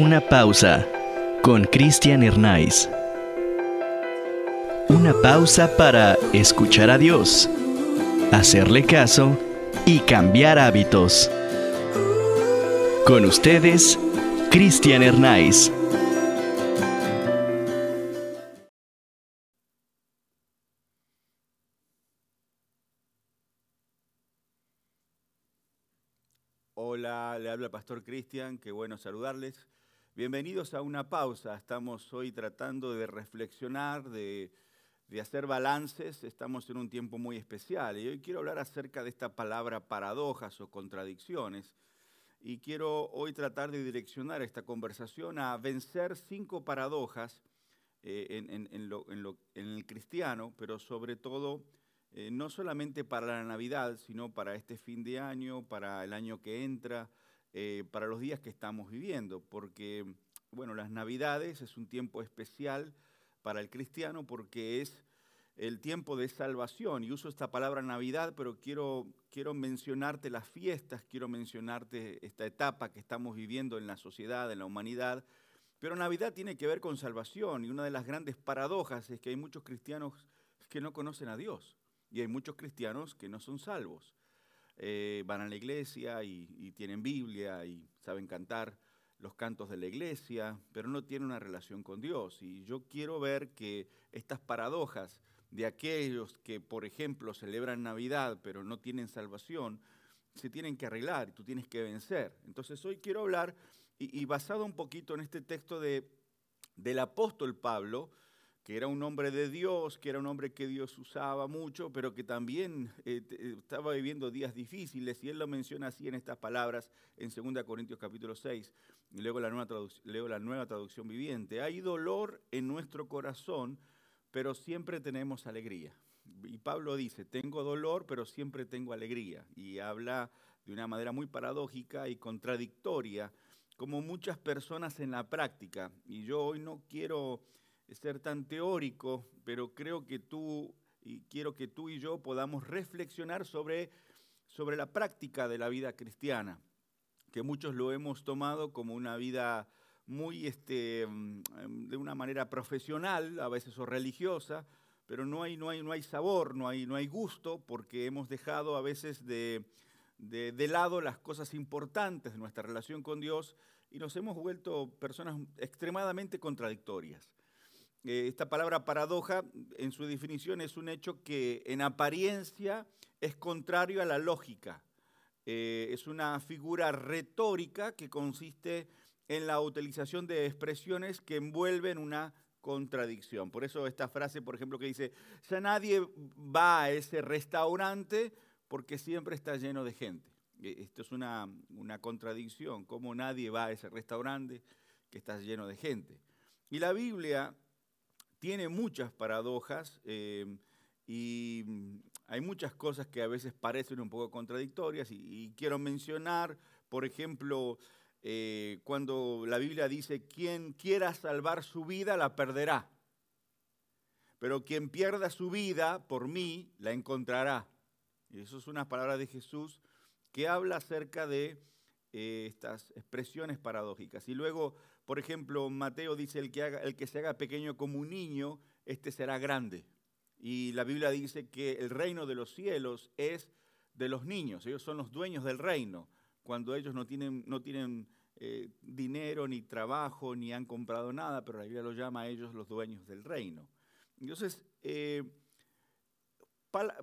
Una pausa con Cristian Hernández. Una pausa para escuchar a Dios, hacerle caso y cambiar hábitos. Con ustedes, Cristian Hernández. Hola, le habla Pastor Cristian, qué bueno saludarles. Bienvenidos a una pausa. Estamos hoy tratando de reflexionar, de, hacer balances. Estamos en un tiempo muy especial y hoy quiero hablar acerca de esta palabra paradojas o contradicciones. Y quiero hoy tratar de direccionar esta conversación a vencer cinco paradojas eh, en, lo, el cristiano, pero sobre todo eh, no solamente para la Navidad, sino para este fin de año, para el año que entra, eh, para los días que estamos viviendo, porque, bueno, las Navidades es un tiempo especial para el cristiano porque es el tiempo de salvación. Y uso esta palabra Navidad, pero quiero, quiero mencionarte las fiestas, quiero mencionarte esta etapa que estamos viviendo en la sociedad, en la humanidad. Pero Navidad tiene que ver con salvación y una de las grandes paradojas es que hay muchos cristianos que no conocen a Dios. Y hay muchos cristianos que no son salvos. Eh, van a la iglesia y, tienen Biblia y saben cantar los cantos de la iglesia, pero no tienen una relación con Dios. Y yo quiero ver que estas paradojas de aquellos que, por ejemplo, celebran Navidad pero no tienen salvación, se tienen que arreglar y tú tienes que vencer. Entonces hoy quiero hablar, y, y basado un poquito en este texto de, del apóstol Pablo, que era un hombre de Dios, que era un hombre que Dios usaba mucho, pero que también eh, estaba viviendo días difíciles, y él lo menciona así en estas palabras en 2 Corintios capítulo 6, y luego la, nueva leo la nueva traducción viviente. Hay dolor en nuestro corazón, pero siempre tenemos alegría. Y Pablo dice, tengo dolor, pero siempre tengo alegría. Y habla de una manera muy paradójica y contradictoria, como muchas personas en la práctica. Y yo hoy no quiero ser tan teórico, pero creo que tú y quiero que tú y yo podamos reflexionar sobre, sobre la práctica de la vida cristiana, que muchos lo hemos tomado como una vida muy este, de una manera profesional, a veces o religiosa, pero no hay, no hay, no hay sabor, no hay, no hay gusto, porque hemos dejado a veces de, de, de lado las cosas importantes de nuestra relación con Dios y nos hemos vuelto personas extremadamente contradictorias. Eh, esta palabra paradoja, en su definición, es un hecho que en apariencia es contrario a la lógica. Eh, es una figura retórica que consiste en la utilización de expresiones que envuelven una contradicción. Por eso esta frase, por ejemplo, que dice, ya nadie va a ese restaurante porque siempre está lleno de gente. Eh, esto es una, una contradicción, como nadie va a ese restaurante que está lleno de gente. Y la Biblia tiene muchas paradojas eh, y hay muchas cosas que a veces parecen un poco contradictorias y, quiero mencionar, por ejemplo, eh, cuando la Biblia dice, quien quiera salvar su vida la perderá, pero quien pierda su vida por mí la encontrará. Y eso es una palabra de Jesús que habla acerca de eh, estas expresiones paradójicas. Y luego por ejemplo, Mateo dice, el que, se haga pequeño como un niño, este será grande. Y la Biblia dice que el reino de los cielos es de los niños, ellos son los dueños del reino, cuando ellos no tienen, eh, dinero, ni trabajo, ni han comprado nada, pero la Biblia los llama a ellos los dueños del reino. Entonces, eh, pal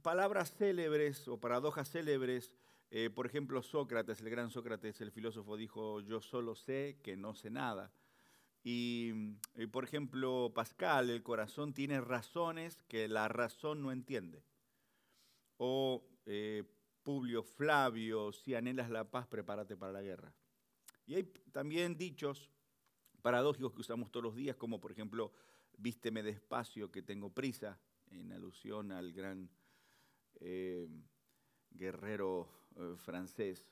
palabras célebres o paradojas célebres eh, por ejemplo, Sócrates, el gran Sócrates, el filósofo, dijo, yo solo sé que no sé nada. Y, por ejemplo, Pascal, el corazón tiene razones que la razón no entiende. O eh, Publio Flavio, si anhelas la paz, prepárate para la guerra. Y hay también dichos paradójicos que usamos todos los días, como por ejemplo, vísteme despacio que tengo prisa, en alusión al gran eh, guerrero eh, francés,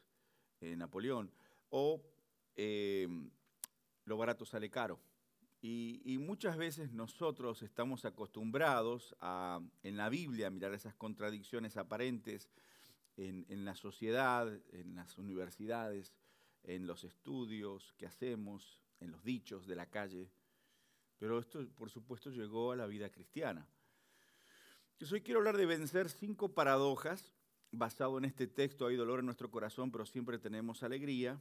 eh, Napoleón, o eh, lo barato sale caro. Y, muchas veces nosotros estamos acostumbrados a, en la Biblia a mirar esas contradicciones aparentes en, en la sociedad, en las universidades, en los estudios que hacemos, en los dichos de la calle, pero esto, por supuesto, llegó a la vida cristiana. Yo hoy quiero hablar de vencer cinco paradojas. Basado en este texto hay dolor en nuestro corazón, pero siempre tenemos alegría.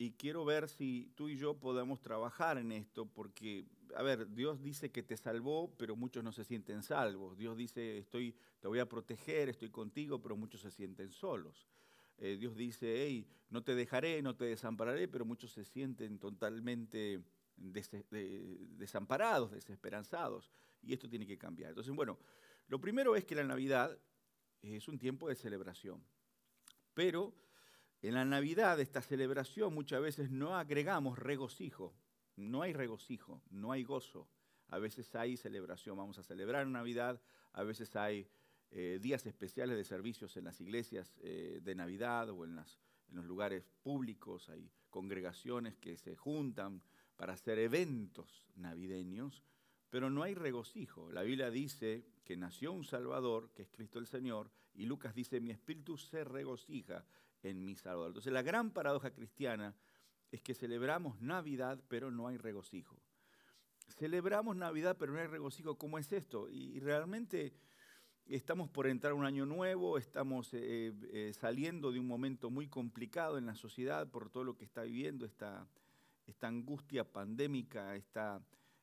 Y quiero ver si tú y yo podamos trabajar en esto, porque, a ver, Dios dice que te salvó, pero muchos no se sienten salvos. Dios dice, estoy, te voy a proteger, estoy contigo, pero muchos se sienten solos. Eh, Dios dice, hey, no te dejaré, no te desampararé, pero muchos se sienten totalmente desamparados, desesperanzados, y esto tiene que cambiar. Entonces, bueno, lo primero es que la Navidad es un tiempo de celebración, pero en la Navidad, esta celebración, muchas veces no agregamos regocijo, no hay regocijo, no hay gozo. A veces hay celebración, vamos a celebrar Navidad, a veces hay eh, días especiales de servicios en las iglesias eh, de Navidad o en, los lugares públicos, hay congregaciones que se juntan para hacer eventos navideños, pero no hay regocijo. La Biblia dice que nació un Salvador, que es Cristo el Señor, y Lucas dice, mi espíritu se regocija en mi Salvador. Entonces la gran paradoja cristiana es que celebramos Navidad, pero no hay regocijo. Celebramos Navidad, pero no hay regocijo. ¿Cómo es esto? Y realmente estamos por entrar un año nuevo, estamos eh, eh, saliendo de un momento muy complicado en la sociedad por todo lo que está viviendo esta esta angustia pandémica,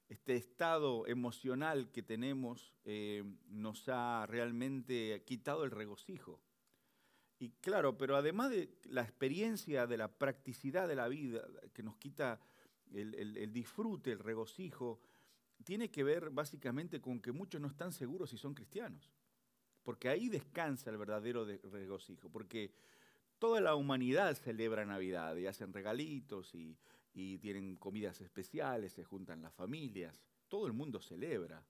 este estado emocional que tenemos, eh, nos ha realmente quitado el regocijo. Y claro, pero además de la experiencia de la practicidad de la vida, que nos quita el, disfrute, el regocijo, tiene que ver básicamente con que muchos no están seguros si son cristianos. Porque ahí descansa el verdadero regocijo. Porque toda la humanidad celebra Navidad y hacen regalitos y, y tienen comidas especiales, se juntan las familias, todo el mundo celebra,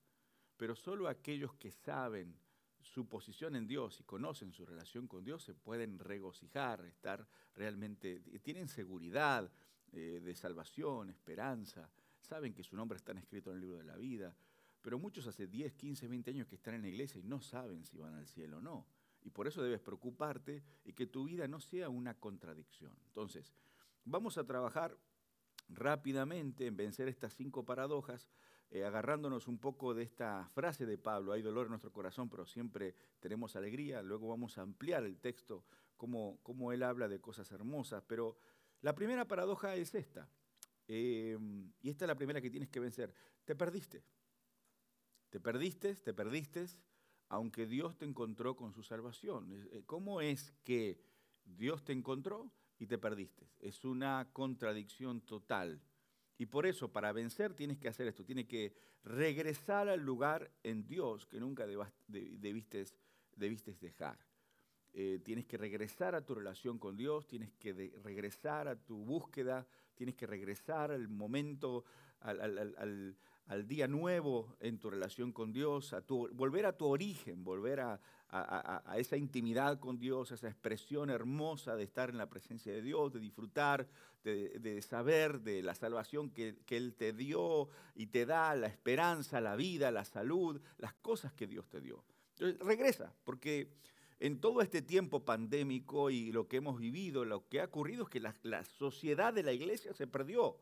pero solo aquellos que saben su posición en Dios y conocen su relación con Dios se pueden regocijar, estar realmente, tienen seguridad eh, de salvación, esperanza, saben que su nombre está escrito en el libro de la vida, pero muchos hace 10, 15, 20 años que están en la iglesia y no saben si van al cielo o no. Y por eso debes preocuparte y que tu vida no sea una contradicción. Entonces, vamos a trabajar rápidamente en vencer estas cinco paradojas, eh, agarrándonos un poco de esta frase de Pablo, hay dolor en nuestro corazón, pero siempre tenemos alegría, luego vamos a ampliar el texto, como, él habla de cosas hermosas, pero la primera paradoja es esta, eh, y esta es la primera que tienes que vencer, te perdiste, te perdiste, te perdiste, aunque Dios te encontró con su salvación. Eh, ¿Cómo es que Dios te encontró? Y te perdiste. Es una contradicción total. Y por eso, para vencer, tienes que hacer esto. Tienes que regresar al lugar en Dios que nunca debiste, dejar. Eh, tienes que regresar a tu relación con Dios, tienes que regresar a tu búsqueda, tienes que regresar al momento, al, al día nuevo en tu relación con Dios, volver a tu origen, volver a, esa intimidad con Dios, esa expresión hermosa de estar en la presencia de Dios, de disfrutar, de, saber de la salvación que, Él te dio y te da, la esperanza, la vida, la salud, las cosas que Dios te dio. Entonces, regresa, porque en todo este tiempo pandémico y lo que hemos vivido, lo que ha ocurrido es que la sociedad de la iglesia se perdió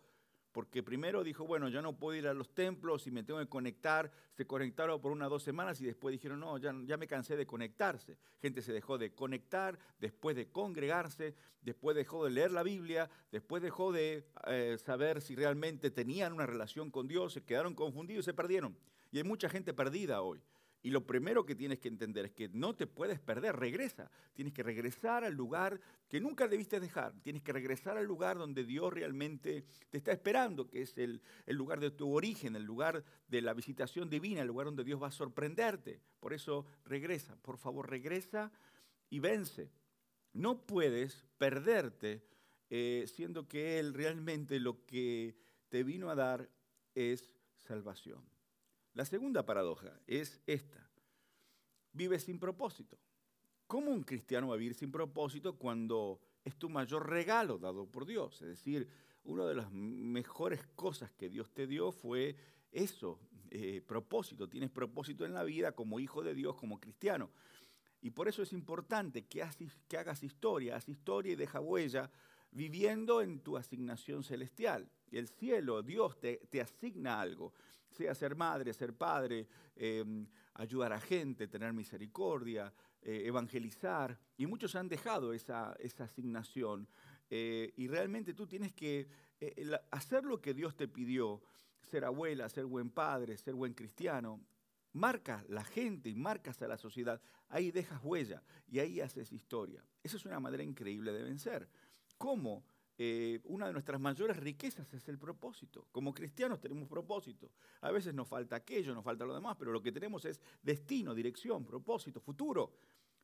porque primero dijo, bueno, ya no puedo ir a los templos y me tengo que conectar. Se conectaron por unas dos semanas y después dijeron, no, ya, ya me cansé de conectarse. Gente se dejó de conectar, después de congregarse, después dejó de leer la Biblia, después dejó de eh, saber si realmente tenían una relación con Dios, se quedaron confundidos y se perdieron. Y hay mucha gente perdida hoy. Y lo primero que tienes que entender es que no te puedes perder, regresa. Tienes que regresar al lugar que nunca debiste dejar. Tienes que regresar al lugar donde Dios realmente te está esperando, que es el, lugar de tu origen, el lugar de la visitación divina, el lugar donde Dios va a sorprenderte. Por eso regresa, por favor, regresa y vence. No puedes perderte eh, siendo que Él realmente lo que te vino a dar es salvación. La segunda paradoja es esta. Vive sin propósito. ¿Cómo un cristiano va a vivir sin propósito cuando es tu mayor regalo dado por Dios? Es decir, una de las mejores cosas que Dios te dio fue eso, eh, propósito. Tienes propósito en la vida como hijo de Dios, como cristiano. Y por eso es importante que, hagas historia, haz historia y deja huella viviendo en tu asignación celestial. El cielo, Dios te, asigna algo, sea ser madre, ser padre, em, ayudar a gente, tener misericordia, eh, evangelizar. Y muchos han dejado esa, asignación. Eh, y realmente tú tienes que eh, hacer lo que Dios te pidió, ser abuela, ser buen padre, ser buen cristiano. Marcas la gente y marcas a la sociedad. Ahí dejas huella y ahí haces historia. Esa es una manera increíble de vencer. ¿Cómo? Eh, una de nuestras mayores riquezas es el propósito. Como cristianos tenemos propósito. A veces nos falta aquello, nos falta lo demás, pero lo que tenemos es destino, dirección, propósito, futuro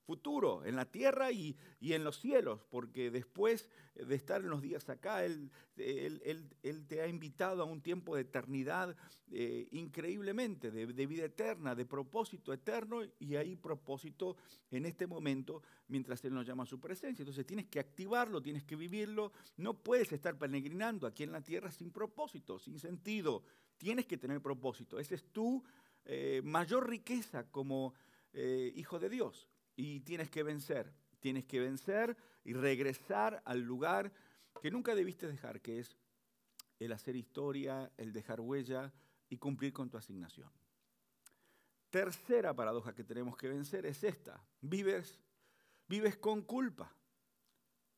futuro en la tierra y, en los cielos, porque después de estar en los días acá, Él, él, te ha invitado a un tiempo de eternidad eh, increíblemente, de, de, vida eterna, de propósito eterno, y hay propósito en este momento mientras Él nos llama a su presencia. Entonces tienes que activarlo, tienes que vivirlo, no puedes estar peregrinando aquí en la tierra sin propósito, sin sentido, tienes que tener propósito. Esa es tu eh, mayor riqueza como eh, hijo de Dios y tienes que vencer. Tienes que vencer y regresar al lugar que nunca debiste dejar, que es el hacer historia, el dejar huella y cumplir con tu asignación. Tercera paradoja que tenemos que vencer es esta. Vives, vives con culpa.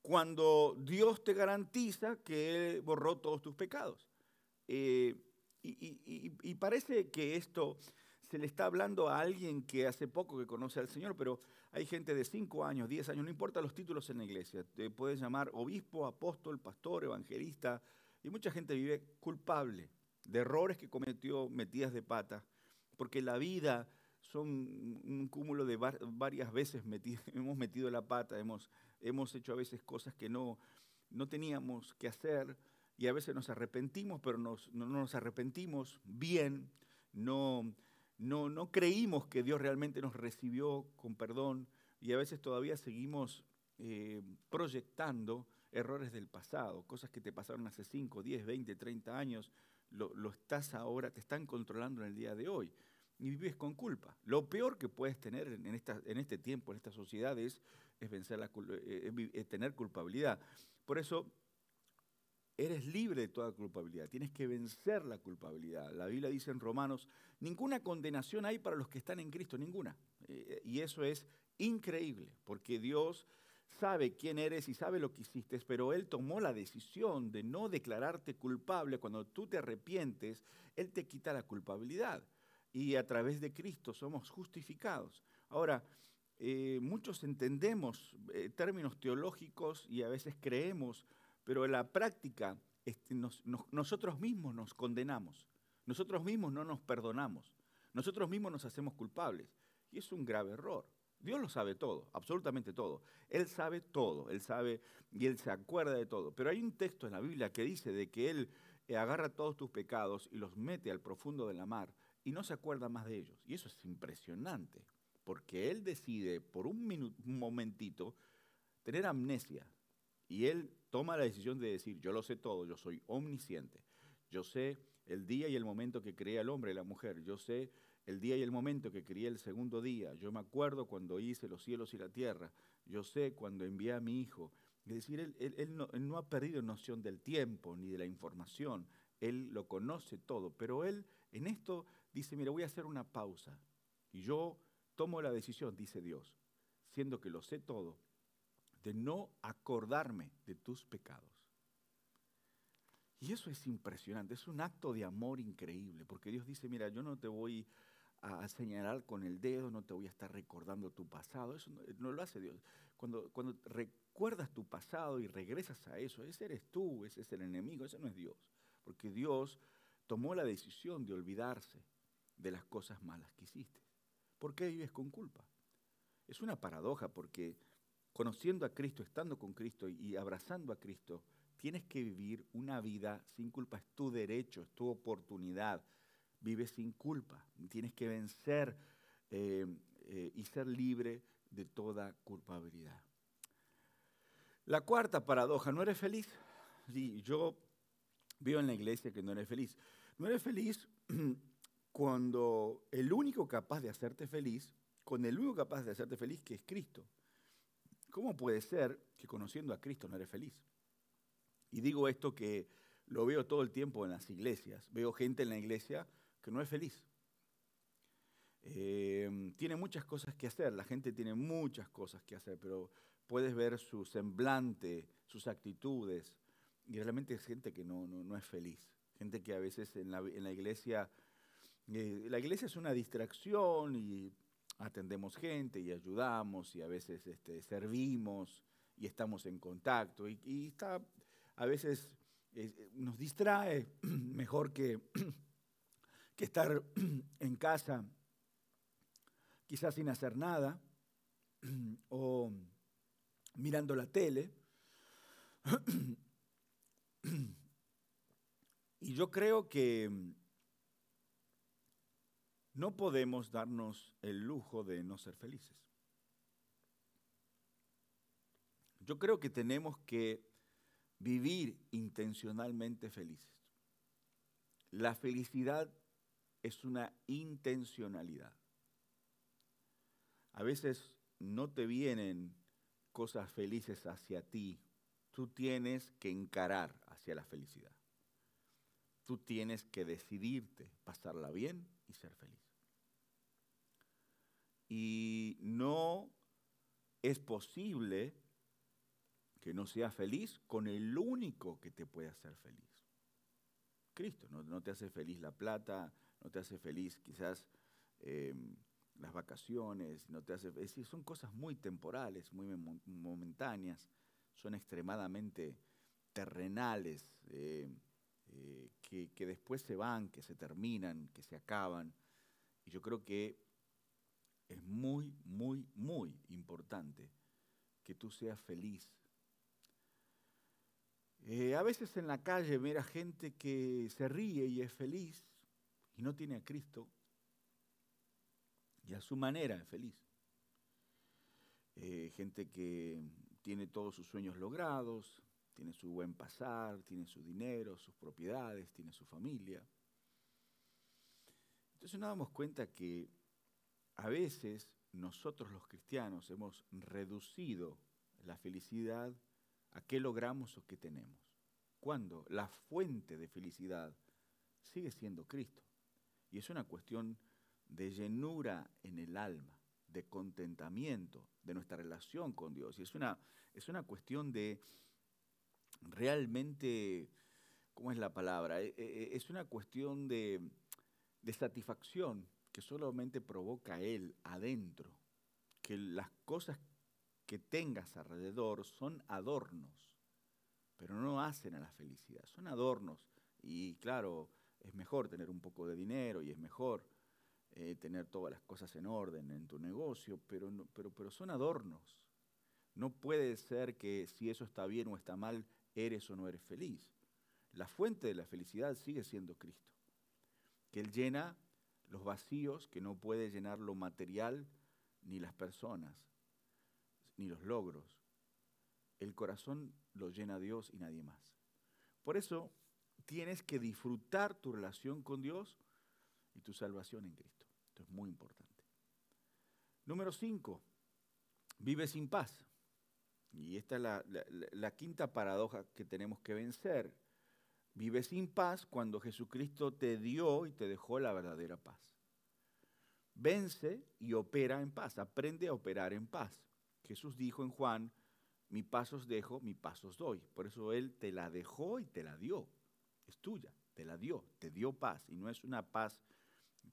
Cuando Dios te garantiza que Él borró todos tus pecados. Eh, y, parece que esto se le está hablando a alguien que hace poco que conoce al Señor, pero hay gente de 5 años, 10 años, no importa los títulos en la iglesia, te puedes llamar obispo, apóstol, pastor, evangelista, y mucha gente vive culpable de errores que cometió metidas de pata, porque la vida son un cúmulo de varias veces hemos metido la pata, hemos, hemos hecho a veces cosas que no, no teníamos que hacer y a veces nos arrepentimos, pero no nos arrepentimos bien, no no, no creímos que Dios realmente nos recibió con perdón y a veces todavía seguimos eh, proyectando errores del pasado, cosas que te pasaron hace 5, 10, 20, 30 años, lo, estás ahora, te están controlando en el día de hoy y vives con culpa. Lo peor que puedes tener en, esta, en este tiempo, en esta sociedad, es, vencer la, eh, tener culpabilidad. Por eso Eres libre de toda culpabilidad, tienes que vencer la culpabilidad. La Biblia dice en Romanos, ninguna condenación hay para los que están en Cristo, ninguna. Eh, y eso es increíble, porque Dios sabe quién eres y sabe lo que hiciste, pero Él tomó la decisión de no declararte culpable. Cuando tú te arrepientes, Él te quita la culpabilidad. Y a través de Cristo somos justificados. Ahora, eh, muchos entendemos eh, términos teológicos y a veces creemos pero en la práctica este, nosotros mismos nos condenamos, nosotros mismos no nos perdonamos, nosotros mismos nos hacemos culpables. Y es un grave error. Dios lo sabe todo, absolutamente todo. Él sabe todo, Él sabe y Él se acuerda de todo. Pero hay un texto en la Biblia que dice de que Él eh, agarra todos tus pecados y los mete al profundo de la mar y no se acuerda más de ellos. Y eso es impresionante, porque Él decide por un, un momentito tener amnesia, y él toma la decisión de decir, yo lo sé todo, yo soy omnisciente, yo sé el día y el momento que creé al hombre y la mujer, yo sé el día y el momento que creé el segundo día, yo me acuerdo cuando hice los cielos y la tierra, yo sé cuando envié a mi hijo. Es decir, él, no, él no ha perdido noción del tiempo ni de la información, él lo conoce todo, pero él en esto dice, mira, voy a hacer una pausa y yo tomo la decisión, dice Dios, siendo que lo sé todo, de no acordarme de tus pecados. Y eso es impresionante, es un acto de amor increíble, porque Dios dice, mira, yo no te voy a señalar con el dedo, no te voy a estar recordando tu pasado, eso no, lo hace Dios. Cuando, cuando recuerdas tu pasado y regresas a eso, ese eres tú, ese es el enemigo, ese no es Dios, porque Dios tomó la decisión de olvidarse de las cosas malas que hiciste. ¿Por qué vives con culpa? Es una paradoja porque conociendo a Cristo, estando con Cristo y abrazando a Cristo, tienes que vivir una vida sin culpa. Es tu derecho, es tu oportunidad. Vives sin culpa. Tienes que vencer eh, eh, y ser libre de toda culpabilidad. La cuarta paradoja, ¿no eres feliz? Sí, yo veo en la iglesia que no eres feliz. No eres feliz cuando el único capaz de hacerte feliz, con el único capaz de hacerte feliz, que es Cristo. ¿Cómo puede ser que conociendo a Cristo no eres feliz? Y digo esto que lo veo todo el tiempo en las iglesias. Veo gente en la iglesia que no es feliz. Eh, tiene muchas cosas que hacer, la gente tiene muchas cosas que hacer, pero puedes ver su semblante, sus actitudes, y realmente es gente que no, no, es feliz. Gente que a veces en la, en la iglesia, eh, la iglesia es una distracción y atendemos gente y ayudamos y a veces este, servimos y estamos en contacto y, está, a veces eh, nos distrae mejor que, que estar en casa quizás sin hacer nada o mirando la tele. Y yo creo que no podemos darnos el lujo de no ser felices. Yo creo que tenemos que vivir intencionalmente felices. La felicidad es una intencionalidad. A veces no te vienen cosas felices hacia ti, tú tienes que encarar hacia la felicidad. Tú tienes que decidirte pasarla bien y ser feliz. Y no es posible que no seas feliz con el único que te puede hacer feliz. Cristo, no, te hace feliz la plata, no te hace feliz quizás em, las vacaciones, no te hace, es decir, son cosas muy temporales, muy momentáneas, son extremadamente terrenales, eh, eh, que, después se van, que se terminan, que se acaban. Y yo creo que es muy, muy, muy importante que tú seas feliz eh, a veces en la calle mira gente que se ríe y es feliz y no tiene a Cristo y a su manera es feliz. Eh, gente que tiene todos sus sueños logrados, tiene su buen pasar, tiene su dinero, sus propiedades, tiene su familia. Entonces nos damos cuenta que a veces nosotros los cristianos hemos reducido la felicidad a qué logramos o qué tenemos. Cuando la fuente de felicidad sigue siendo Cristo. Y es una cuestión de llenura en el alma, de contentamiento, de nuestra relación con Dios. Y es una, es una cuestión de realmente, ¿cómo es la palabra? E, e, e, es una cuestión de, satisfacción que solamente provoca Él adentro. Que las cosas que tengas alrededor son adornos, pero no hacen a la felicidad, son adornos. Y claro, es mejor tener un poco de dinero y es mejor eh, tener todas las cosas en orden en tu negocio, pero, pero, pero son adornos. No puede ser que si eso está bien o está mal, eres o no eres feliz. La fuente de la felicidad sigue siendo Cristo, que Él llena los vacíos que no puede llenar lo material ni las personas ni los logros. El corazón lo llena Dios y nadie más. Por eso tienes que disfrutar tu relación con Dios y tu salvación en Cristo. Esto es muy importante. Número cinco, vive sin paz. Y esta es la, quinta paradoja que tenemos que vencer. Vive sin paz cuando Jesucristo te dio y te dejó la verdadera paz. Vence y opera en paz. Aprende a operar en paz. Jesús dijo en Juan, mi paz os dejo, mi paz os doy. Por eso Él te la dejó y te la dio. Es tuya, te la dio, te dio paz. Y no es una paz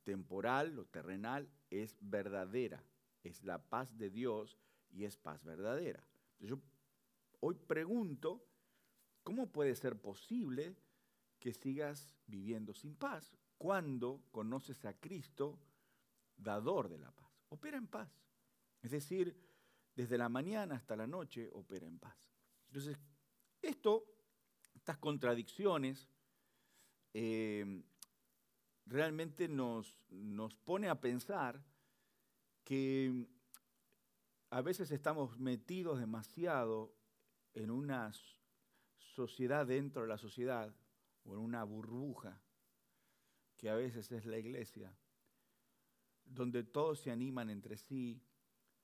temporal o terrenal, es verdadera. Es la paz de Dios y es paz verdadera. Yo hoy pregunto, ¿cómo puede ser posible que sigas viviendo sin paz cuando conoces a Cristo, dador de la paz? Opera en paz. Es decir, desde la mañana hasta la noche opera en paz. Entonces, esto, estas contradicciones, eh, realmente nos, nos pone a pensar que a veces estamos metidos demasiado en una sociedad dentro de la sociedad o en una burbuja que a veces es la iglesia, donde todos se animan entre sí,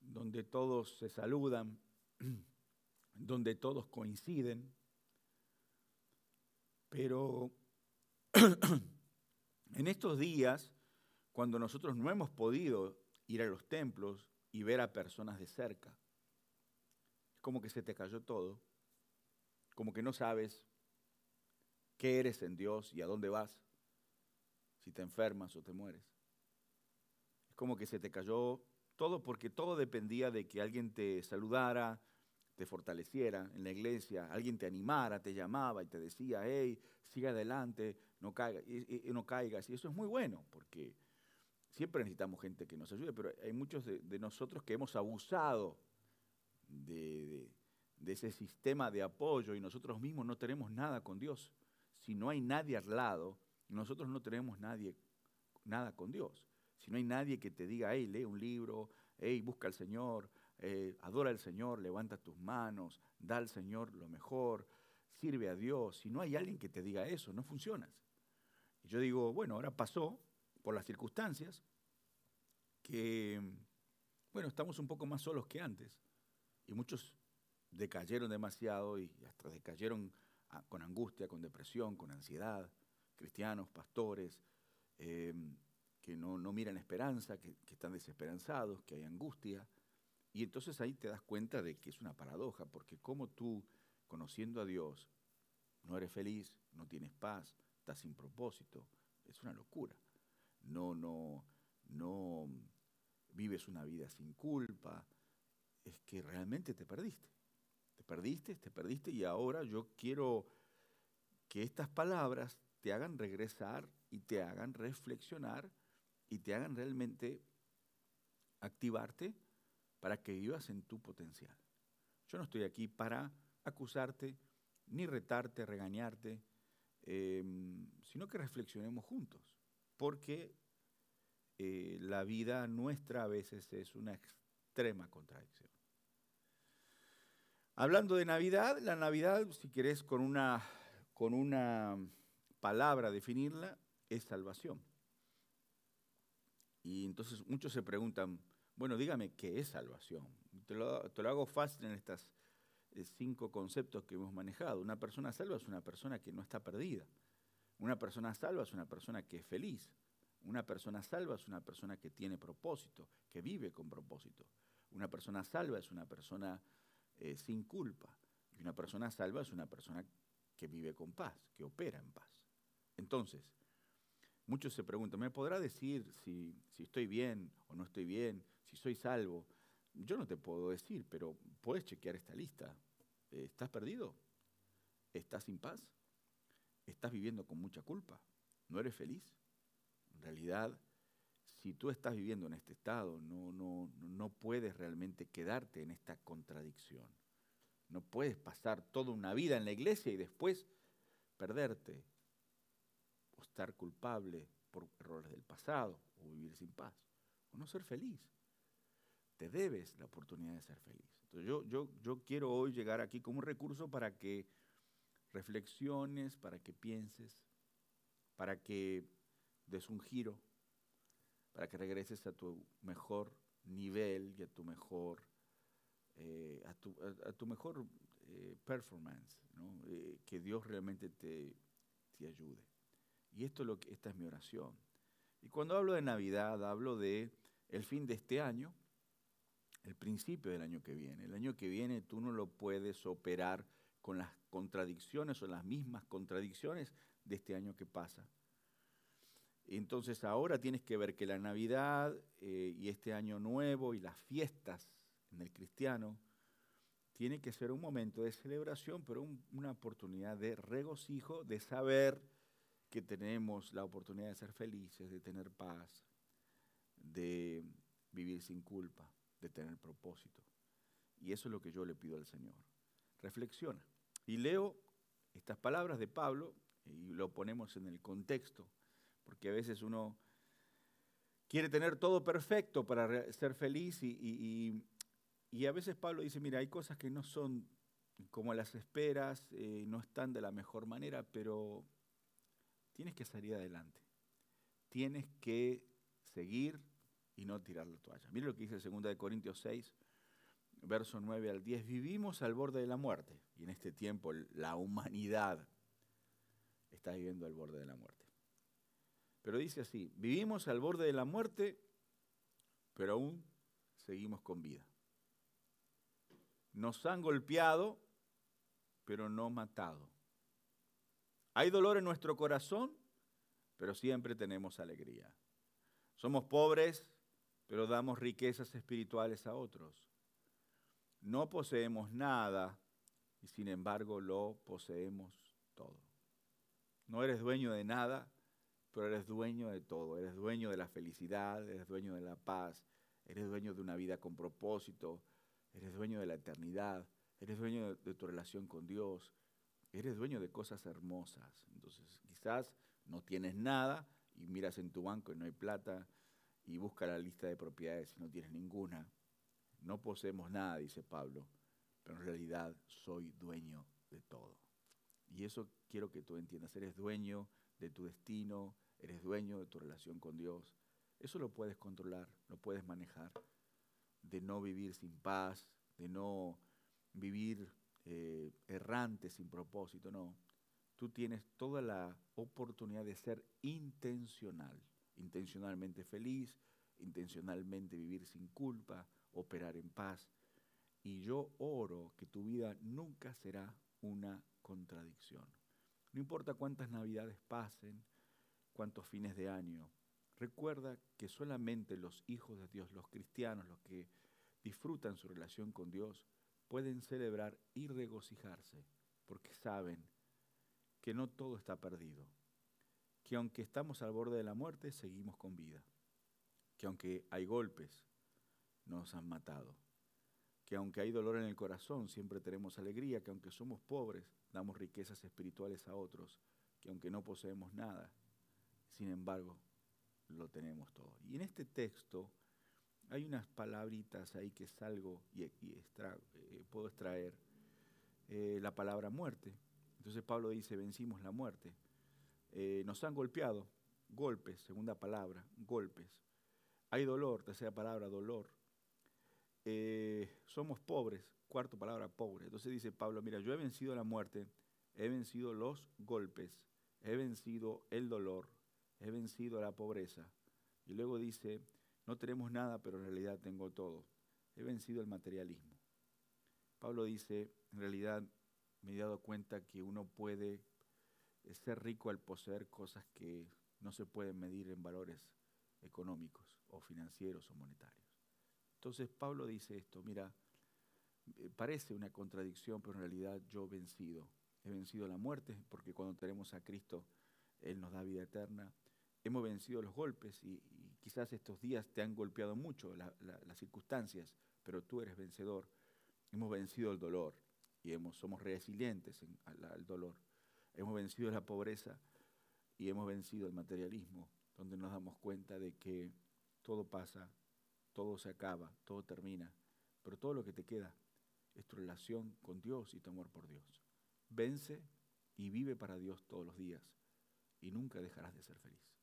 donde todos se saludan, donde todos coinciden, Pero en estos días, cuando nosotros no hemos podido ir a los templos y ver a personas de cerca, como que se te cayó todo, como que no sabes qué eres en Dios y a dónde vas, si te enfermas o te mueres. Es como que se te cayó todo porque todo dependía de que alguien te saludara, te fortaleciera en la iglesia, alguien te animara, te llamaba y te decía, hey, sigue adelante, no, y, no caigas. Y eso es muy bueno, porque siempre necesitamos gente que nos ayude, pero hay muchos de, nosotros que hemos abusado de, ese sistema de apoyo y nosotros mismos no tenemos nada con Dios. Si no hay nadie al lado, nosotros no tenemos nadie, nada con Dios. Si no hay nadie que te diga, hey, lee un libro, hey, busca al Señor, eh, adora al Señor, levanta tus manos, da al Señor lo mejor, sirve a Dios. Si no hay alguien que te diga eso, no funcionas. Y yo digo, bueno, ahora pasó por las circunstancias que, bueno, estamos un poco más solos que antes. Y muchos decayeron demasiado y hasta decayeron con angustia, con depresión, con ansiedad. Cristianos, pastores, eh, que no, miran esperanza, que están desesperanzados, que hay angustia. Y entonces ahí te das cuenta de que es una paradoja, porque como tú, conociendo a Dios, no eres feliz, no tienes paz, estás sin propósito, es una locura. No, no, no vives una vida sin culpa, es que realmente te perdiste. Te perdiste, te perdiste y ahora yo quiero que estas palabras te hagan regresar y te hagan reflexionar y te hagan realmente activarte para que vivas en tu potencial. Yo no estoy aquí para acusarte, ni retarte, regañarte, em, sino que reflexionemos juntos, porque eh, la vida nuestra a veces es una extrema contradicción. Hablando de Navidad, la Navidad, si querés con una, con una palabra definirla, es salvación. Y entonces muchos se preguntan, bueno, dígame qué es salvación. Te lo, hago fácil en estos eh, cinco conceptos que hemos manejado. Una persona salva es una persona que no está perdida. Una persona salva es una persona que es feliz. Una persona salva es una persona que tiene propósito, que vive con propósito. Una persona salva es una persona eh, sin culpa. Y una persona salva es una persona que vive con paz, que opera en paz. Entonces, muchos se preguntan, ¿me podrá decir si, si estoy bien o no estoy bien? si soy salvo. Yo no te puedo decir, pero puedes chequear esta lista. ¿Estás perdido? ¿Estás sin paz? ¿Estás viviendo con mucha culpa? ¿No eres feliz? En realidad, si tú estás viviendo en este estado, no, no, no puedes realmente quedarte en esta contradicción. No puedes pasar toda una vida en la iglesia y después perderte o estar culpable por errores del pasado o vivir sin paz o no ser feliz te debes la oportunidad de ser feliz. Entonces yo, yo, yo quiero hoy llegar aquí como un recurso para que reflexiones, para que pienses, para que des un giro, para que regreses a tu mejor nivel y a tu mejor, eh, a, tu, mejor eh, performance, eh, que Dios realmente te, te ayude. Y esto es lo que, esta es mi oración. Y cuando hablo de Navidad, hablo de el fin de este año, el principio del año que viene. El año que viene tú no lo puedes operar con las contradicciones o las mismas contradicciones de este año que pasa. Entonces ahora tienes que ver que la Navidad eh, y este año nuevo y las fiestas en el cristiano tiene que ser un momento de celebración, pero una oportunidad de regocijo, de saber que tenemos la oportunidad de ser felices, de tener paz, de vivir sin culpa de tener propósito. Y eso es lo que yo le pido al Señor. Reflexiona. Y leo estas palabras de Pablo y lo ponemos en el contexto, porque a veces uno quiere tener todo perfecto para ser feliz y, a veces Pablo dice, mira, hay cosas que no son como las esperas, eh, no están de la mejor manera, pero tienes que salir adelante. Tienes que seguir y no tirar la toalla. Mire lo que dice 2 Corintios 6, verso 9 al 10. Vivimos al borde de la muerte y en este tiempo la humanidad estás viviendo al borde de la muerte. Pero dice así, vivimos al borde de la muerte, pero aún seguimos con vida. Nos han golpeado, pero no matado. Hay dolor en nuestro corazón, pero siempre tenemos alegría. Somos pobres, pero damos riquezas espirituales a otros. No poseemos nada y sin embargo lo poseemos todo. No eres dueño de nada, pero eres dueño de todo. Eres dueño de la felicidad, eres dueño de la paz, eres dueño de una vida con propósito, eres dueño de la eternidad, eres dueño de, tu relación con Dios, eres dueño de cosas hermosas. Entonces, quizás no tienes nada y miras en tu banco y no hay plata y busca la lista de propiedades y no tienes ninguna. No poseemos nada, dice Pablo, pero en realidad soy dueño de todo. Y eso quiero que tú entiendas. Eres dueño de tu destino, eres dueño de tu relación con Dios. Eso lo puedes controlar, lo puedes manejar. De no vivir sin paz, de no vivir eh, errante, sin propósito, no. Tú tienes toda la oportunidad de ser intencional, intencionalmente feliz, intencionalmente vivir sin culpa, operar en paz. Y yo oro que tu vida nunca será una contradicción. No importa cuántas navidades pasen, cuántos fines de año, recuerda que solamente los hijos de Dios, los cristianos, los que disfrutan su relación con Dios, pueden celebrar y regocijarse, porque saben que no todo está perdido, que aunque estamos al borde de la muerte, seguimos con vida, que aunque hay golpes, nos han matado, que aunque hay dolor en el corazón, siempre tenemos alegría, que aunque somos pobres, damos riquezas espirituales a otros, que aunque no poseemos nada, sin embargo, lo tenemos todo. Y en este texto hay unas palabritas ahí que salgo y, eh, puedo extraer eh, la palabra muerte. Entonces Pablo dice, vencimos la muerte. Eh, nos han golpeado, golpes, segunda palabra, golpes. Hay dolor, tercera palabra, dolor. Somos pobres, cuarta palabra, pobre. Entonces dice Pablo, mira, yo he vencido la muerte, he vencido los golpes, he vencido el dolor, he vencido la pobreza. Y luego dice, no tenemos nada, pero en realidad tengo todo. He vencido el materialismo. Pablo dice, en realidad me he dado cuenta que uno puede ser rico al poseer cosas que no se pueden medir en valores económicos o financieros o monetarios. Entonces Pablo dice esto, mira, eh, parece una contradicción, pero en realidad yo vencido. He vencido la muerte porque cuando tenemos a Cristo, Él nos da vida eterna hemos vencido los golpes y, quizás estos días te han golpeado mucho las circunstancias, pero tú eres vencedor. Hemos vencido el dolor y hemos, somos resilientes al, dolor. Hemos vencido la pobreza y hemos vencido el materialismo, donde nos damos cuenta de que todo pasa, todo se acaba, todo termina, pero todo lo que te queda es tu relación con Dios y tu amor por Dios. Vence y vive para Dios todos los días y nunca dejarás de ser feliz.